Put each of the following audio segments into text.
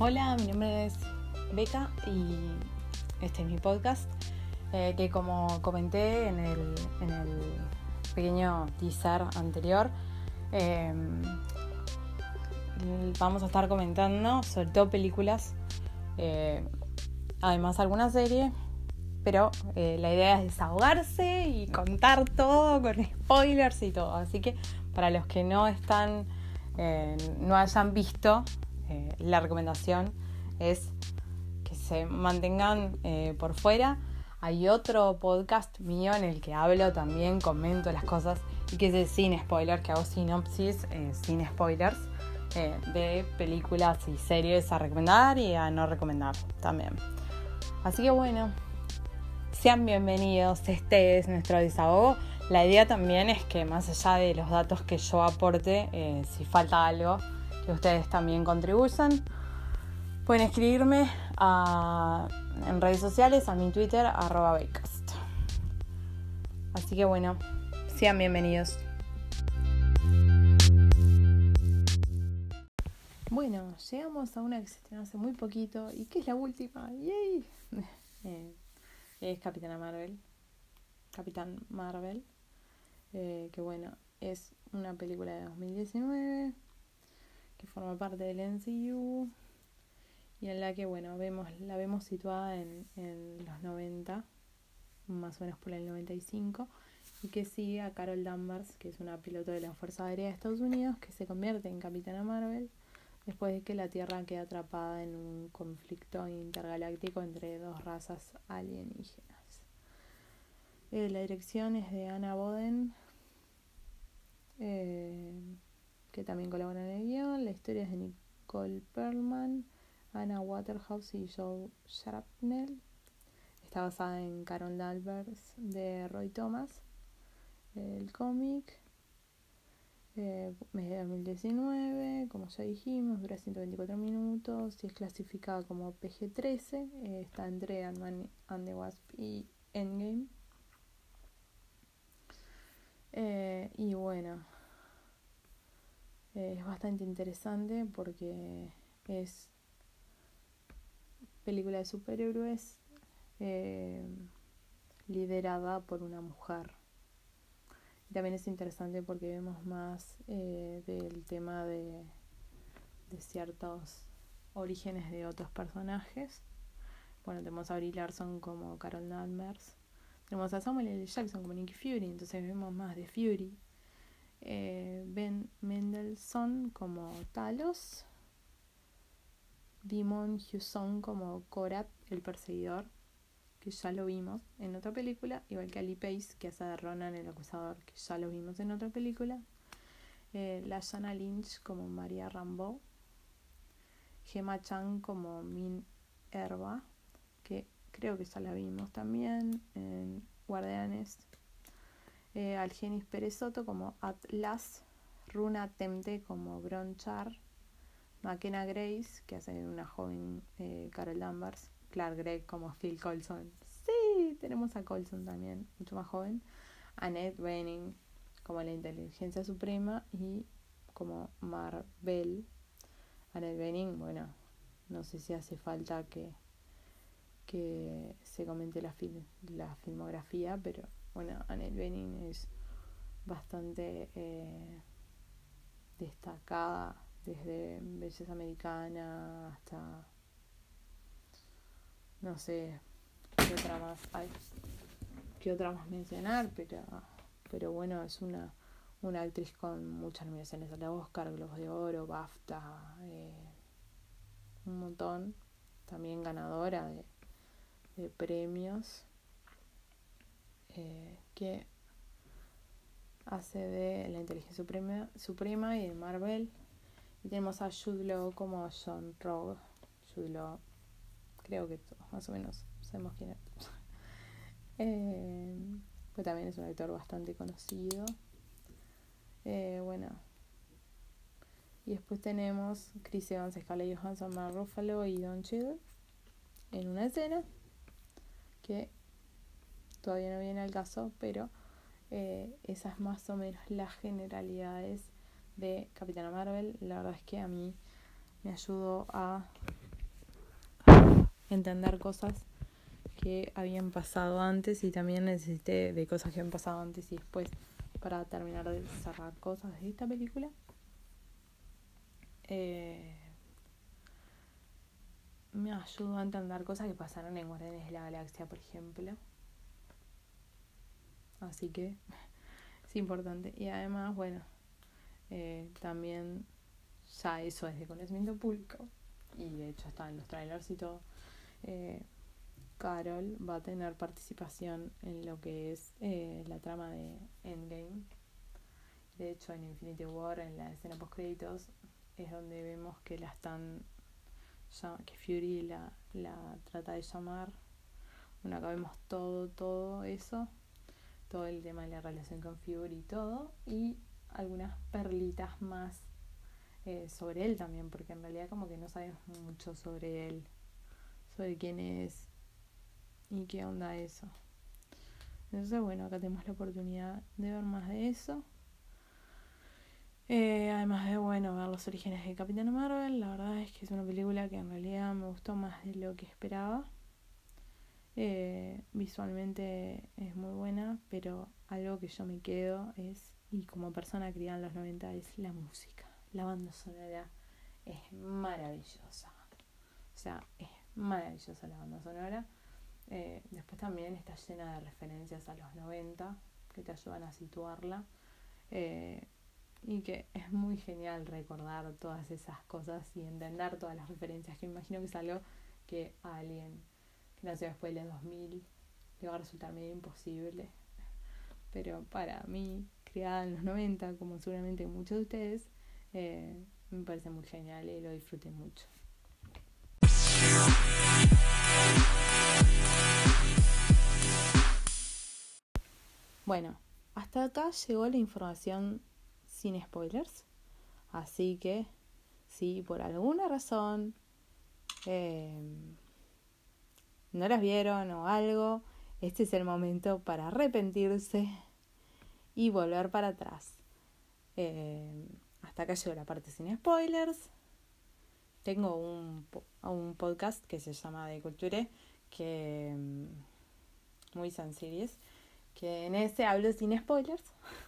Hola, mi nombre es Beca y este es mi podcast eh, que como comenté en el, pequeño teaser anterior, eh, vamos a estar comentando sobre todo películas, eh, además alguna serie, pero la idea es desahogarse y contar todo con spoilers y todo. Así que para los que no están, no hayan visto eh, la recomendación es que se mantengan eh, por fuera. Hay otro podcast mío en el que hablo también, comento las cosas y que es sin spoilers, que hago sinopsis eh, sin spoilers de películas y series a recomendar y a no recomendar también. Así que bueno, sean bienvenidos, este es nuestro desahogo. La idea también es que más allá de los datos que yo aporte, si falta algo, que ustedes también contribuyan. Pueden escribirme en redes sociales, a mi Twitter, arroba Baycast. Así que bueno, sean bienvenidos. Bueno, llegamos a una que se estrenó hace muy poquito y que es la última. ¡Yay! Eh, es Capitana Marvel. Capitán Marvel. Eh, que bueno, es una película de 2019 que forma parte del NCU y en la que, bueno, vemos, la vemos situada en, en los 90, más o menos por el 95, y que sigue a Carol Danvers, que es una piloto de la Fuerza Aérea de Estados Unidos, que se convierte en Capitana Marvel después de que la Tierra queda atrapada en un conflicto intergaláctico entre dos razas alienígenas. Eh, la dirección es de Anna Boden. Eh, que también colaboran en el guion. La historia es de Nicole Perlman, Anna Waterhouse y Joe Shrapnel. Está basada en Carol Danvers de Roy Thomas. El cómic, eh, mes de 2019, como ya dijimos, dura 124 minutos y es clasificada como PG-13. Eh, está entre Ant-Man and the Wasp y Endgame. Eh, y bueno, es bastante interesante porque es película de superhéroes eh, liderada por una mujer. también es interesante porque vemos más eh, del tema de, de ciertos orígenes de otros personajes. Bueno, tenemos a Brie Larson como Carol Danvers. Tenemos a Samuel L. Jackson como Nicky Fury, entonces vemos más de Fury eh, ben Mendelssohn como Talos, Dimon Hewson como Korat, el perseguidor, que ya lo vimos en otra película, igual que Ali Pace, que hace de Ronan el acusador, que ya lo vimos en otra película, eh, Lashana Lynch como María Rambo, Gemma Chan como Min Herba, que creo que ya la vimos también en Guardianes eh, Algenis Perezoto como Atlas, Runa Temte como Bronchar, McKenna Grace, que hace una joven eh, Carol Danvers, Clark Gregg como Phil Colson. Sí, tenemos a Colson también, mucho más joven. Annette Bening como la inteligencia suprema y como Marvel. Annette Bening, bueno, no sé si hace falta que, que se comente la, la filmografía, pero bueno, Annette Bening es bastante eh, destacada desde belleza americana hasta no sé qué otra más hay qué otra más mencionar pero pero bueno es una una actriz con muchas nominaciones al Oscar Globos de Oro BAFTA eh, un montón también ganadora de, de premios eh, que hace de la inteligencia suprema, suprema y de Marvel. Y tenemos a Jude Law como John Rogue. Jude Law, creo que más o menos sabemos quién es. pues también es un actor bastante conocido. Eh, bueno. Y después tenemos Chris Evans, Scarlett Johansson, Mark Ruffalo y Don Cheadle en una escena que todavía no viene al caso, pero eh, esas más o menos las generalidades de Capitana Marvel. La verdad es que a mí me ayudó a entender cosas que habían pasado antes y también necesité de cosas que habían pasado antes y después para terminar de cerrar cosas de esta película. Eh, me ayudó a entender cosas que pasaron en Guardianes de la Galaxia, por ejemplo. Así que es importante. Y además, bueno, eh, también ya eso es de conocimiento público. Y de hecho está en los trailers y todo. Eh, Carol va a tener participación en lo que es eh, la trama de Endgame. De hecho, en Infinity War, en la escena post créditos, es donde vemos que la están que Fury la, la trata de llamar. Bueno, acá vemos todo, todo eso, todo el tema de la relación con Fury y todo, y algunas perlitas más eh, sobre él también, porque en realidad como que no sabemos mucho sobre él, sobre quién es y qué onda eso. Entonces, bueno, acá tenemos la oportunidad de ver más de eso. Eh, además de, bueno, ver los orígenes de Capitán Marvel, la verdad es que es una película que en realidad me gustó más de lo que esperaba. Eh, visualmente es muy buena, pero algo que yo me quedo es, y como persona criada en los 90, es la música. La banda sonora es maravillosa. O sea, es maravillosa la banda sonora. Eh, después también está llena de referencias a los 90 que te ayudan a situarla. Y que es muy genial recordar todas esas cosas y entender todas las referencias, que me imagino que es algo que a alguien que nació después del 2000 le va a resultar medio imposible. Pero para mí, criada en los 90, como seguramente muchos de ustedes, eh, me parece muy genial y lo disfruté mucho. Bueno, hasta acá llegó la información sin spoilers. Así que si por alguna razón eh, no las vieron o algo, este es el momento para arrepentirse y volver para atrás. Eh, hasta acá llegó la parte sin spoilers. Tengo un, un podcast que se llama De Culture, que mm, muy sencillo que en ese hablo sin spoilers.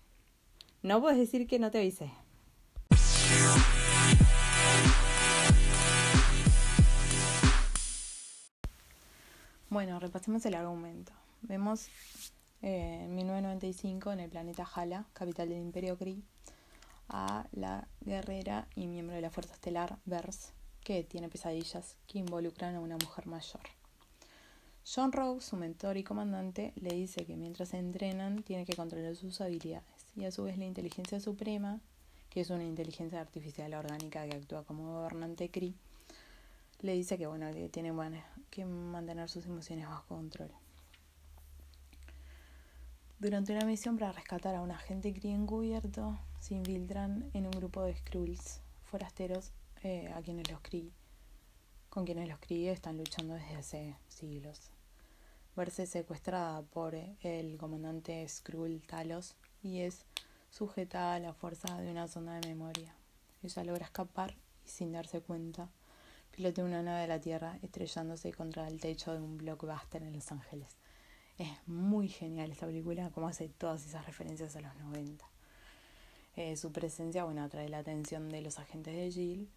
No puedes decir que no te avisé. Bueno, repasemos el argumento. Vemos eh, en 1995 en el planeta Hala, capital del Imperio Kree, a la guerrera y miembro de la Fuerza Estelar Vers, que tiene pesadillas que involucran a una mujer mayor. John Rowe, su mentor y comandante, le dice que mientras se entrenan tiene que controlar sus habilidades y a su vez la inteligencia suprema, que es una inteligencia artificial orgánica que actúa como gobernante CRI, le dice que bueno, tiene que mantener sus emociones bajo control. Durante una misión para rescatar a un agente CRI encubierto, se infiltran en un grupo de Skrulls forasteros eh, a quienes los CRI, con quienes los CRI están luchando desde hace siglos. Verse secuestrada por el comandante Skrull Talos y es sujetada a la fuerza de una zona de memoria. Ella logra escapar y sin darse cuenta pilotea una nave de la Tierra estrellándose contra el techo de un blockbuster en Los Ángeles. Es muy genial esta película, como hace todas esas referencias a los 90. Eh, su presencia, bueno, atrae la atención de los agentes de Jill.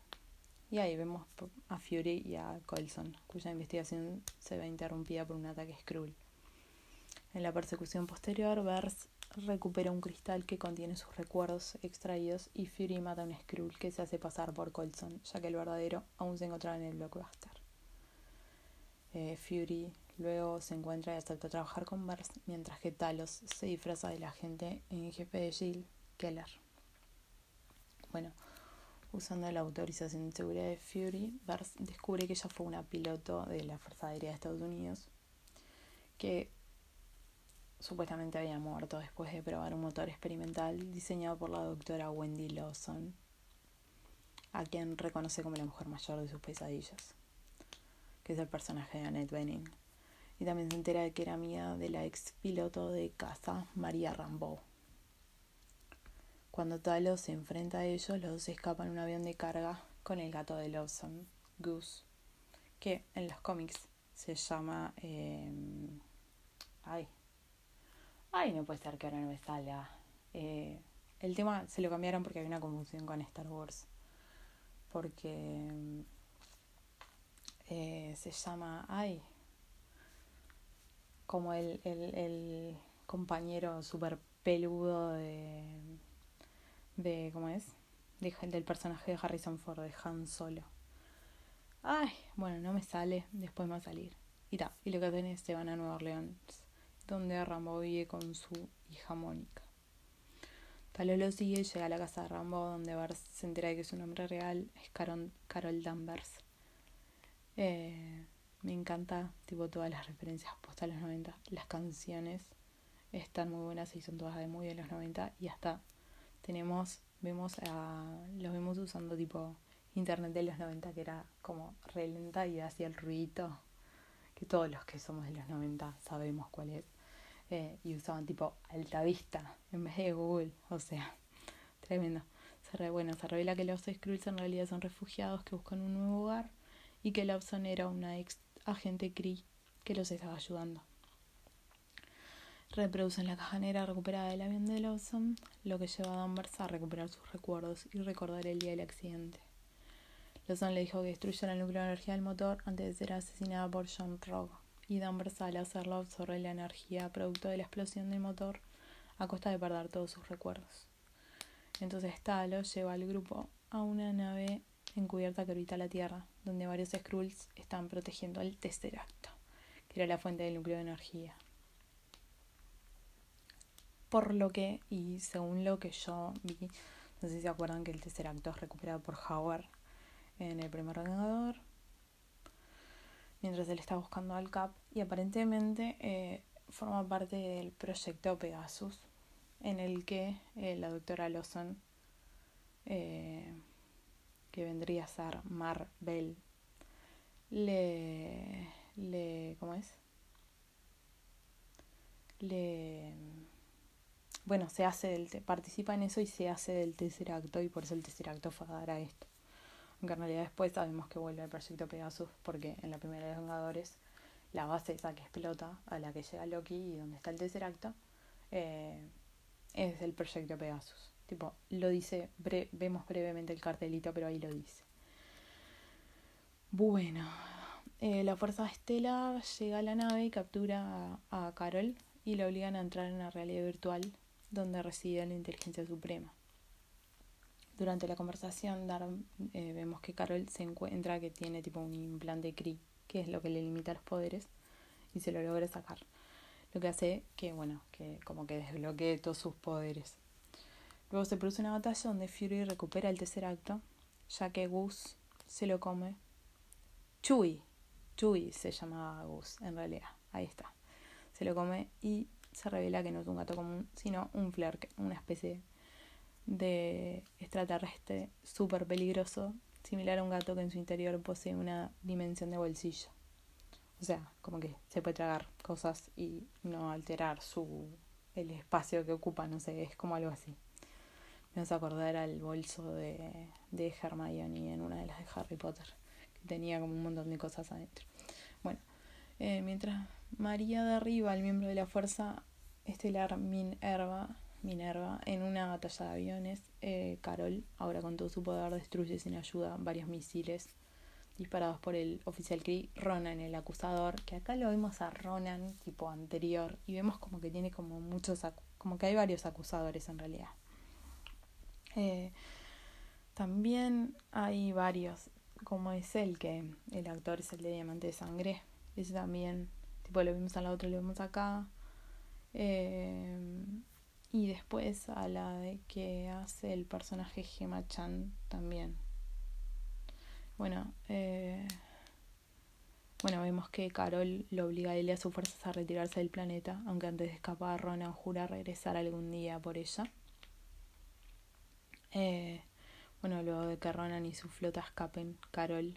Y ahí vemos a Fury y a Colson, cuya investigación se ve interrumpida por un ataque Skrull. En la persecución posterior, Bers recupera un cristal que contiene sus recuerdos extraídos y Fury mata a un Skrull que se hace pasar por Colson, ya que el verdadero aún se encontraba en el blockbuster. Eh, Fury luego se encuentra y acepta trabajar con Bers, mientras que Talos se disfraza del agente en jefe de Jill, Keller. Bueno, usando la autorización de seguridad de Fury, descubre que ella fue una piloto de la Fuerza Aérea de Estados Unidos que supuestamente había muerto después de probar un motor experimental diseñado por la doctora Wendy Lawson, a quien reconoce como la mujer mayor de sus pesadillas, que es el personaje de Annette Bening. Y también se entera de que era amiga de la ex piloto de caza María Rambeau. Cuando Talos se enfrenta a ellos, los dos escapan en un avión de carga con el gato de Lawson, Goose, que en los cómics se llama... Eh, ay, Ay, no puede ser que ahora no me salga. Eh, el tema se lo cambiaron porque había una confusión con Star Wars. Porque eh, se llama. Ay. Como el, el, el compañero super peludo de. de ¿Cómo es? del personaje de Harrison Ford, de Han Solo. Ay, bueno, no me sale, después me va a salir. Y ta, y lo que hacen es se van a Nueva Orleans donde Rambo vive con su hija Mónica. Talos lo sigue llega a la casa de Rambo, donde se entera de que su nombre real es Carol, Danvers. Eh, me encanta tipo todas las referencias puestas a los 90. Las canciones están muy buenas y son todas de muy de los 90 y hasta tenemos, vemos a, los vemos usando tipo internet de los 90 que era como re lenta y hacía el ruidito que todos los que somos de los 90 sabemos cuál es. Y usaban tipo Alta Vista en vez de Google, o sea, tremendo. Se bueno, se revela que los Skrulls en realidad son refugiados que buscan un nuevo hogar y que Lawson era una ex agente Cree que los estaba ayudando. Reproducen la caja negra recuperada del avión de Lawson, lo que lleva a Danvers a recuperar sus recuerdos y recordar el día del accidente. Lawson le dijo que destruyera el núcleo de energía del motor antes de ser asesinada por John Rogue y Danvers al hacerlo absorbe la energía producto de la explosión del motor a costa de perder todos sus recuerdos. Entonces Talos lleva al grupo a una nave encubierta que orbita la Tierra, donde varios Skrulls están protegiendo al Tesseracto, que era la fuente del núcleo de energía. Por lo que, y según lo que yo vi, no sé si se acuerdan que el Tesseracto es recuperado por Howard en el primer Vengador, mientras él está buscando al Cap y aparentemente eh, forma parte del proyecto Pegasus en el que eh, la doctora Lawson eh, que vendría a ser Marvel le le ¿cómo es? le bueno se hace del participa en eso y se hace del tercer acto y por eso el tercer acto fue a dar a esto aunque en realidad después sabemos que vuelve al proyecto Pegasus porque en la primera de los Vengadores la base esa que explota a la que llega Loki y donde está el tercer acto eh, es el proyecto Pegasus. Tipo, lo dice, vemos brevemente el cartelito, pero ahí lo dice. Bueno, eh, la Fuerza Estela llega a la nave y captura a, a Carol y la obligan a entrar en una realidad virtual donde reside la inteligencia suprema. Durante la conversación eh, vemos que Carol se encuentra que tiene tipo un implante CRI, que es lo que le limita los poderes, y se lo logra sacar. Lo que hace que, bueno, que como que desbloquee todos sus poderes. Luego se produce una batalla donde Fury recupera el tercer acto, ya que Gus se lo come. Chewie, Chewie se llamaba Gus, en realidad, ahí está. Se lo come y se revela que no es un gato común, sino un flerk, una especie de extraterrestre súper peligroso, similar a un gato que en su interior posee una dimensión de bolsillo. O sea, como que se puede tragar cosas y no alterar su el espacio que ocupa, no sé, es como algo así. Me vas a acordar al bolso de, de Hermione en una de las de Harry Potter, que tenía como un montón de cosas adentro. Bueno, eh, mientras María derriba al miembro de la Fuerza Estelar Minerva, Minerva, en una batalla de aviones, eh, Carol, ahora con todo su poder, destruye sin ayuda varios misiles disparados por el oficial Kree, Ronan, el acusador, que acá lo vemos a Ronan tipo anterior y vemos como que tiene como muchos, como que hay varios acusadores en realidad. Eh, también hay varios, como es el que el actor es el de Diamante de Sangre, ese también, tipo lo vimos al otro, lo vemos acá. Eh, y después a la de que hace el personaje Gemma Chan también. Bueno, eh, bueno, vemos que Carol lo obliga a él y a sus fuerzas a retirarse del planeta, aunque antes de escapar Ronan jura regresar algún día por ella. Eh, bueno, luego de que Ronan y su flota escapen, Carol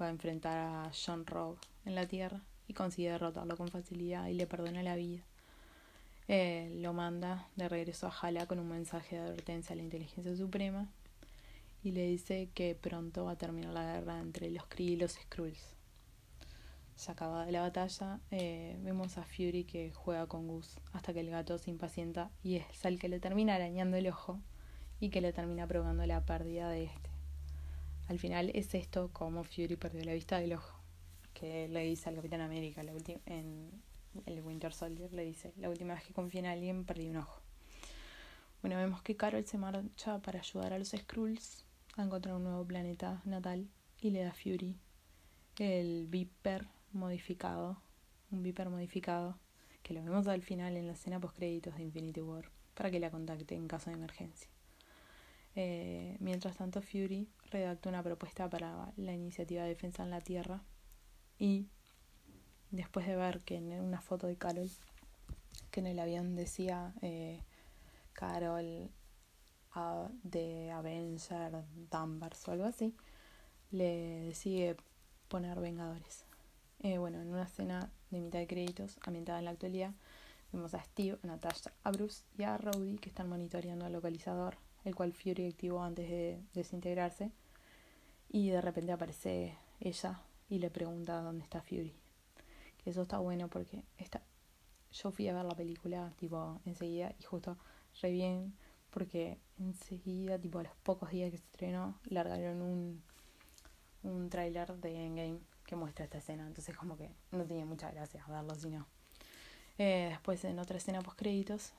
va a enfrentar a John Rogue en la Tierra y consigue derrotarlo con facilidad y le perdona la vida. Eh, lo manda de regreso a Hala con un mensaje de advertencia a la inteligencia suprema y le dice que pronto va a terminar la guerra entre los Kree y los Skrulls. Se acaba la batalla, eh, vemos a Fury que juega con Gus hasta que el gato se impacienta y es el que le termina arañando el ojo y que le termina provocando la pérdida de este. Al final es esto como Fury perdió la vista del ojo, que le dice al Capitán América la en el Winter Soldier, le dice, la última vez que confié en alguien perdí un ojo. Bueno, vemos que Carol se marcha para ayudar a los Skrulls a encontrar un nuevo planeta natal y le da Fury el Viper modificado, un Viper modificado, que lo vemos al final en la escena post créditos de Infinity War, para que la contacte en caso de emergencia. Eh, mientras tanto, Fury redactó una propuesta para la iniciativa de defensa en la Tierra y después de ver que en una foto de Carol, que en el avión decía eh, Carol de Avenger Danvers o algo así, le decide poner Vengadores. Eh, bueno, en una escena de mitad de créditos, ambientada en la actualidad, vemos a Steve, a Natasha, a Bruce y a Rowdy que están monitoreando el localizador, el cual Fury activó antes de desintegrarse. Y de repente aparece ella y le pregunta dónde está Fury. Eso está bueno porque está... yo fui a ver la película tipo enseguida y justo re bien porque enseguida, tipo a los pocos días que se estrenó, largaron un, un tráiler de Endgame que muestra esta escena. Entonces como que no tenía mucha gracia verlo, sino... Eh, después en otra escena post créditos,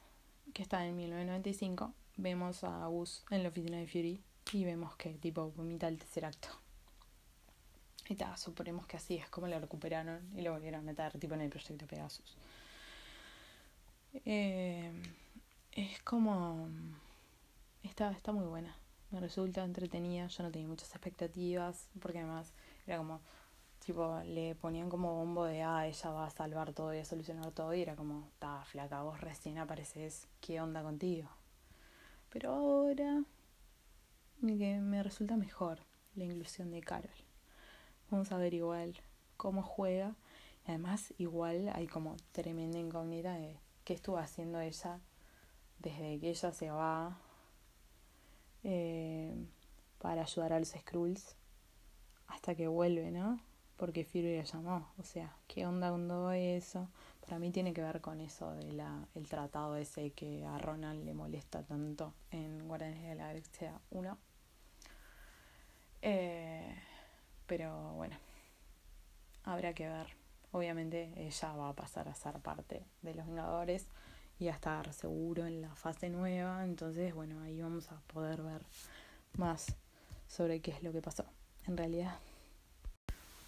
que está en 1995, vemos a Gus en la oficina de Fury y vemos que tipo vomita el tercer acto. Y tal, suponemos que así es como lo recuperaron y lo volvieron a meter tipo en el proyecto Pegasus. Eh, es como... Está, está muy buena. Me resulta entretenida. Yo no tenía muchas expectativas porque además era como Tipo, le ponían como bombo de, ah, ella va a salvar todo y a solucionar todo. Y era como, está flaca, vos recién apareces, ¿qué onda contigo? Pero ahora me, me resulta mejor la inclusión de Carol. Vamos a ver igual cómo juega. Y además, igual hay como tremenda incógnita de qué estuvo haciendo ella desde que ella se va eh, para ayudar a los Skrulls hasta que vuelve, ¿no? porque Fury la llamó. O sea, ¿qué onda con todo eso? Para mí tiene que ver con eso de la, el tratado ese que a Ronald le molesta tanto en Guardianes de la Galaxia 1. Eh, pero bueno, habrá que ver. Obviamente ella va a pasar a ser parte de los Vengadores y a estar seguro en la fase nueva. Entonces, bueno, ahí vamos a poder ver más sobre qué es lo que pasó. En realidad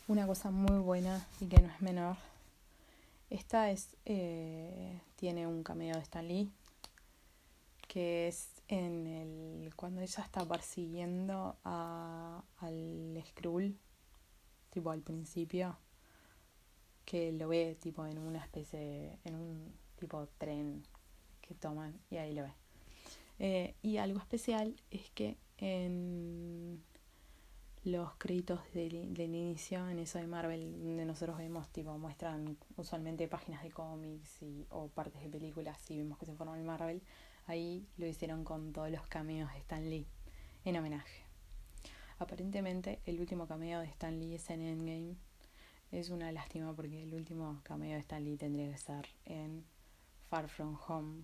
una cosa muy buena y que no es menor. Esta es eh, tiene un cameo de Stan Lee que es en el cuando ella está persiguiendo a, al Skrull tipo al principio que lo ve tipo en una especie en un tipo tren que toman y ahí lo ve. Eh, y algo especial es que en los créditos del, del, inicio en eso de Marvel donde nosotros vemos tipo muestran usualmente páginas de cómics y, o partes de películas y vemos que se forma el Marvel ahí lo hicieron con todos los cameos de Stan Lee en homenaje aparentemente el último cameo de Stan Lee es en Endgame es una lástima porque el último cameo de Stan Lee tendría que ser en Far From Home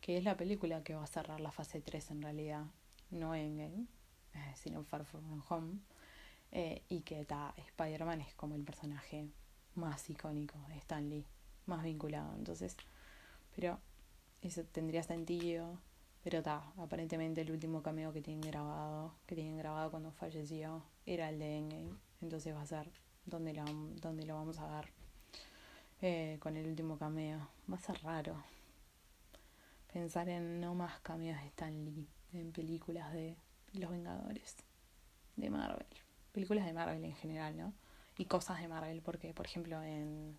que es la película que va a cerrar la fase 3 en realidad no Endgame eh, sino Far From Home, eh, y que Spider-Man es como el personaje más icónico de Stan Lee, más vinculado. Entonces, pero eso tendría sentido. Pero ta, aparentemente el último cameo que tienen grabado, que tienen grabado cuando falleció, era el de Endgame. Entonces va a ser donde lo, donde lo vamos a dar eh, con el último cameo. Va a ser raro. pensar en no más cambios de Stan Lee en películas de Los Vengadores, de Marvel. Películas de Marvel en general, ¿no? Y cosas de Marvel, porque por ejemplo en,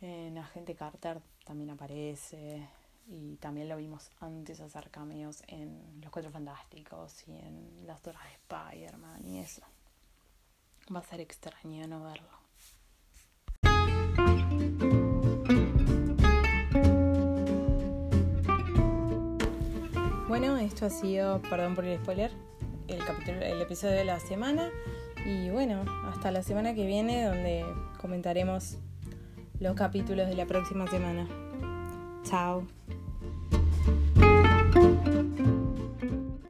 en Agente Carter también aparece. Y también lo vimos antes hacer cameos en Los Cuatro Fantásticos y en las Torres de Spider-Man y eso. Va a ser extraño no verlo. Bueno, esto ha sido, perdón por el spoiler, el capítulo, el episodio de la semana. Y bueno, hasta la semana que viene donde comentaremos los capítulos de la próxima semana. Chao.